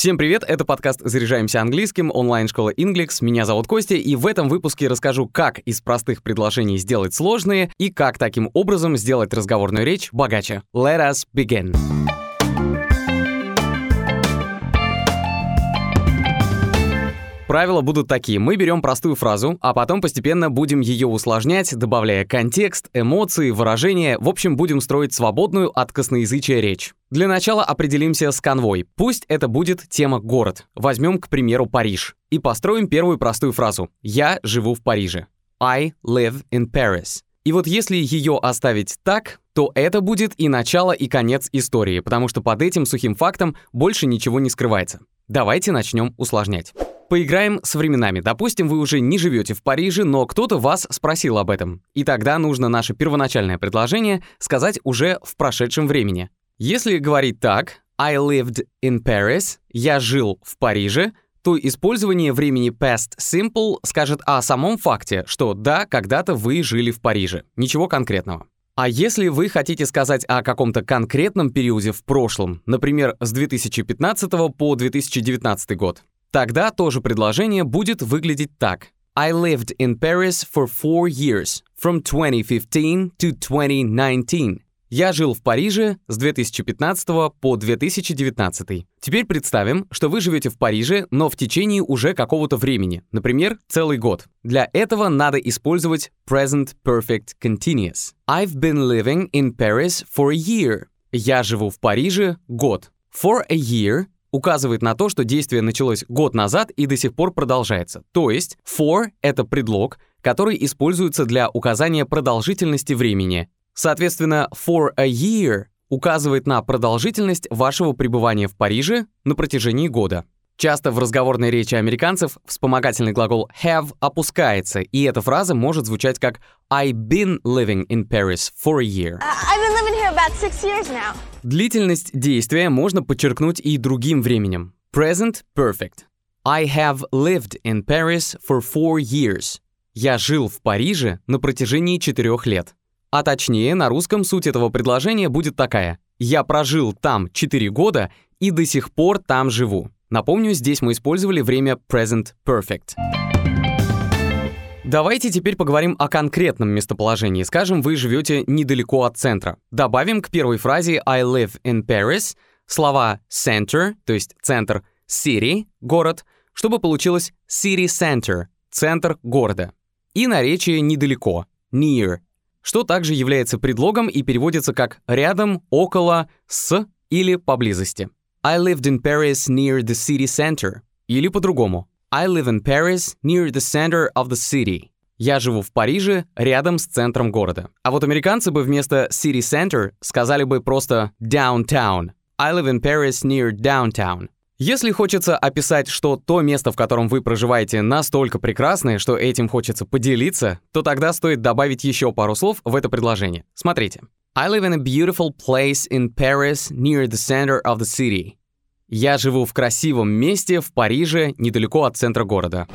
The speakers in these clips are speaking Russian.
Всем привет, это подкаст «Заряжаемся английским», онлайн-школа Inglix. Меня зовут Костя, и в этом выпуске расскажу, как из простых предложений сделать сложные и как таким образом сделать разговорную речь богаче. Let us begin. Правила будут такие. Мы берем простую фразу, а потом постепенно будем ее усложнять, добавляя контекст, эмоции, выражения. В общем, будем строить свободную от косноязычия речь. Для начала определимся с конвой. Пусть это будет тема «город». Возьмем, к примеру, Париж. И построим первую простую фразу. «Я живу в Париже». I live in Paris. И вот если ее оставить так, то это будет и начало, и конец истории, потому что под этим сухим фактом больше ничего не скрывается. Давайте начнем усложнять. Поиграем с временами. Допустим, вы уже не живете в Париже, но кто-то вас спросил об этом. И тогда нужно наше первоначальное предложение сказать уже в прошедшем времени. Если говорить так, I lived in Paris, я жил в Париже, то использование времени past simple скажет о самом факте, что да, когда-то вы жили в Париже. Ничего конкретного. А если вы хотите сказать о каком-то конкретном периоде в прошлом, например, с 2015 по 2019 год, Тогда тоже предложение будет выглядеть так. I lived in Paris for four years, from 2015 to 2019. Я жил в Париже с 2015 по 2019. Теперь представим, что вы живете в Париже, но в течение уже какого-то времени, например, целый год. Для этого надо использовать present perfect continuous. I've been living in Paris for a year. Я живу в Париже год. For a year указывает на то, что действие началось год назад и до сих пор продолжается. То есть for — это предлог, который используется для указания продолжительности времени. Соответственно, for a year указывает на продолжительность вашего пребывания в Париже на протяжении года. Часто в разговорной речи американцев вспомогательный глагол have опускается, и эта фраза может звучать как I've been living in Paris for a year. I've been living here about six years now. Длительность действия можно подчеркнуть и другим временем. Present perfect. I have lived in Paris for four years. Я жил в Париже на протяжении четырех лет. А точнее, на русском суть этого предложения будет такая. Я прожил там 4 года и до сих пор там живу. Напомню, здесь мы использовали время present perfect. Давайте теперь поговорим о конкретном местоположении. Скажем, вы живете недалеко от центра. Добавим к первой фразе I live in Paris слова center, то есть центр, city, город, чтобы получилось city center, центр города. И наречие недалеко, near, что также является предлогом и переводится как рядом, около, с или поблизости. I lived in Paris near the city center. Или по-другому. I live in Paris near the center of the city. Я живу в Париже рядом с центром города. А вот американцы бы вместо city center сказали бы просто downtown. I live in Paris near downtown. Если хочется описать, что то место, в котором вы проживаете, настолько прекрасное, что этим хочется поделиться, то тогда стоит добавить еще пару слов в это предложение. Смотрите. I live in a beautiful place in Paris near the center of the city. Я живу в красивом месте в Париже, недалеко от центра города.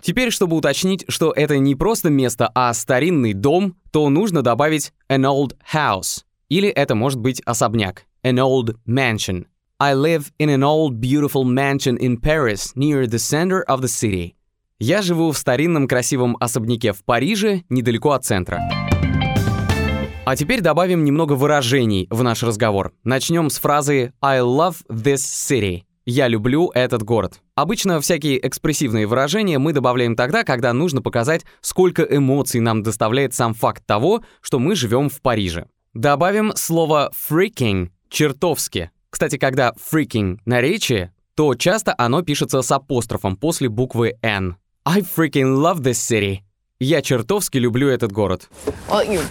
Теперь, чтобы уточнить, что это не просто место, а старинный дом, то нужно добавить an old house. Или это может быть особняк. An old mansion. I live in an old beautiful mansion in Paris near the center of the city. Я живу в старинном красивом особняке в Париже, недалеко от центра. А теперь добавим немного выражений в наш разговор. Начнем с фразы I love this city. Я люблю этот город. Обычно всякие экспрессивные выражения мы добавляем тогда, когда нужно показать, сколько эмоций нам доставляет сам факт того, что мы живем в Париже. Добавим слово freaking, чертовски. Кстати, когда freaking наречие, то часто оно пишется с апострофом после буквы N. I freaking love this city. Я чертовски люблю этот город. Well.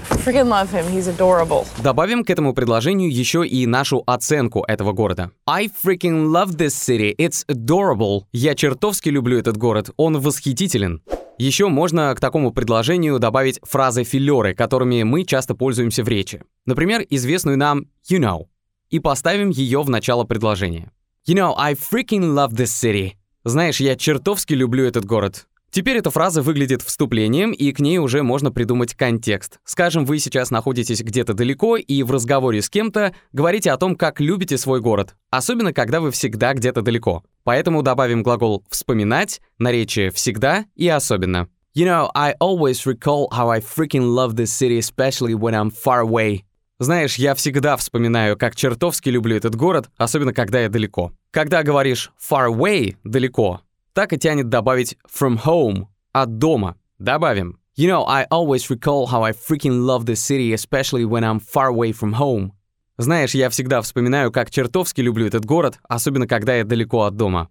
Добавим к этому предложению еще и нашу оценку этого города. I freaking love this city. It's adorable. Я чертовски люблю этот город. Он восхитителен. Еще можно к такому предложению добавить фразы филеры, которыми мы часто пользуемся в речи. Например, известную нам you know. И поставим ее в начало предложения. You know, I freaking love this city. Знаешь, я чертовски люблю этот город. Теперь эта фраза выглядит вступлением, и к ней уже можно придумать контекст. Скажем, вы сейчас находитесь где-то далеко и в разговоре с кем-то говорите о том, как любите свой город, особенно когда вы всегда где-то далеко. Поэтому добавим глагол «вспоминать», наречие «всегда» и «особенно». You know, I always recall how I freaking love this city, especially when I'm far away. Знаешь, я всегда вспоминаю, как чертовски люблю этот город, особенно когда я далеко. Когда говоришь far away, далеко, так и тянет добавить from home, от дома. Добавим. You know, I always recall how I freaking love this city, especially when I'm far away from home. Знаешь, я всегда вспоминаю, как чертовски люблю этот город, особенно когда я далеко от дома.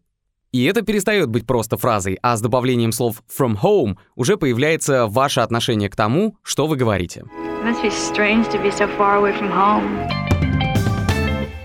И это перестает быть просто фразой, а с добавлением слов from home уже появляется ваше отношение к тому, что вы говорите.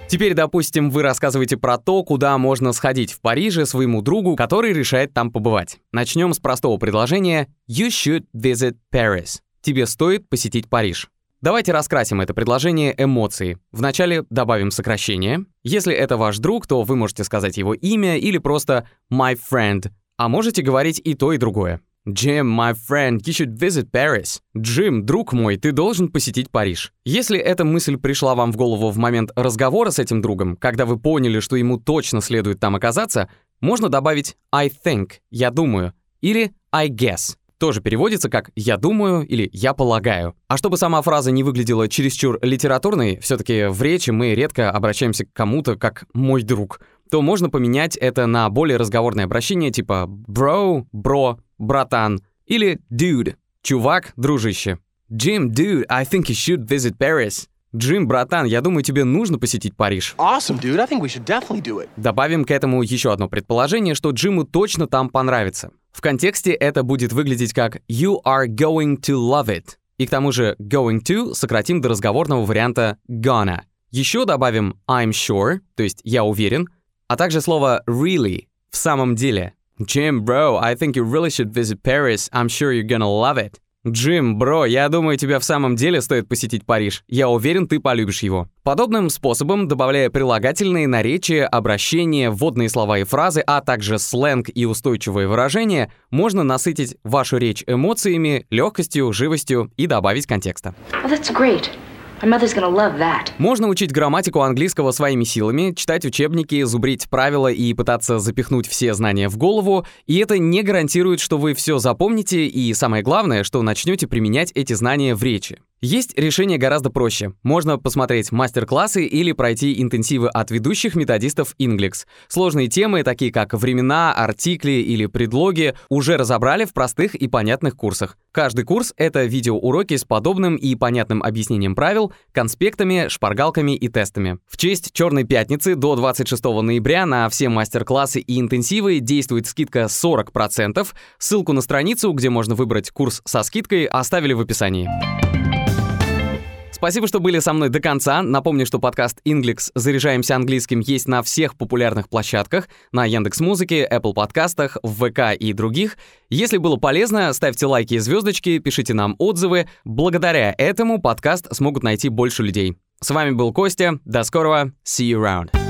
Теперь, допустим, вы рассказываете про то, куда можно сходить в Париже своему другу, который решает там побывать. Начнем с простого предложения «You should visit Paris». Тебе стоит посетить Париж. Давайте раскрасим это предложение эмоцией. Вначале добавим сокращение. Если это ваш друг, то вы можете сказать его имя или просто «my friend», а можете говорить и то, и другое. Jim, my friend, you should visit Paris. Джим, друг мой, ты должен посетить Париж. Если эта мысль пришла вам в голову в момент разговора с этим другом, когда вы поняли, что ему точно следует там оказаться, можно добавить I think, я думаю, или I guess тоже переводится как «я думаю» или «я полагаю». А чтобы сама фраза не выглядела чересчур литературной, все таки в речи мы редко обращаемся к кому-то как «мой друг», то можно поменять это на более разговорное обращение типа «bro», «bro», «братан» или «dude», «чувак», «дружище». «Jim, dude, I think you should visit Paris». Джим, братан, я думаю, тебе нужно посетить Париж. Awesome, dude. I think we should definitely do it. Добавим к этому еще одно предположение, что Джиму точно там понравится. В контексте это будет выглядеть как «you are going to love it». И к тому же «going to» сократим до разговорного варианта «gonna». Еще добавим «I'm sure», то есть «я уверен», а также слово «really» — «в самом деле». Jim, bro, I think you really should visit Paris. I'm sure you're gonna love it. Джим, бро, я думаю, тебе в самом деле стоит посетить Париж. Я уверен, ты полюбишь его. Подобным способом, добавляя прилагательные, наречия, обращения, вводные слова и фразы, а также сленг и устойчивые выражения, можно насытить вашу речь эмоциями, легкостью, живостью и добавить контекста. Well. Можно учить грамматику английского своими силами, читать учебники, зубрить правила и пытаться запихнуть все знания в голову, и это не гарантирует, что вы все запомните и, самое главное, что начнете применять эти знания в речи. Есть решение гораздо проще. Можно посмотреть мастер-классы или пройти интенсивы от ведущих методистов Inglix. Сложные темы, такие как времена, артикли или предлоги, уже разобрали в простых и понятных курсах. Каждый курс — это видеоуроки с подобным и понятным объяснением правил, конспектами, шпаргалками и тестами. В честь Черной пятницы до 26 ноября на все мастер-классы и интенсивы действует скидка 40%. Ссылку на страницу, где можно выбрать курс со скидкой, оставили в описании. Спасибо, что были со мной до конца. Напомню, что подкаст Inglix «Заряжаемся английским» есть на всех популярных площадках, на Яндекс Музыке, Apple подкастах, в ВК и других. Если было полезно, ставьте лайки и звездочки, пишите нам отзывы. Благодаря этому подкаст смогут найти больше людей. С вами был Костя. До скорого. See you around.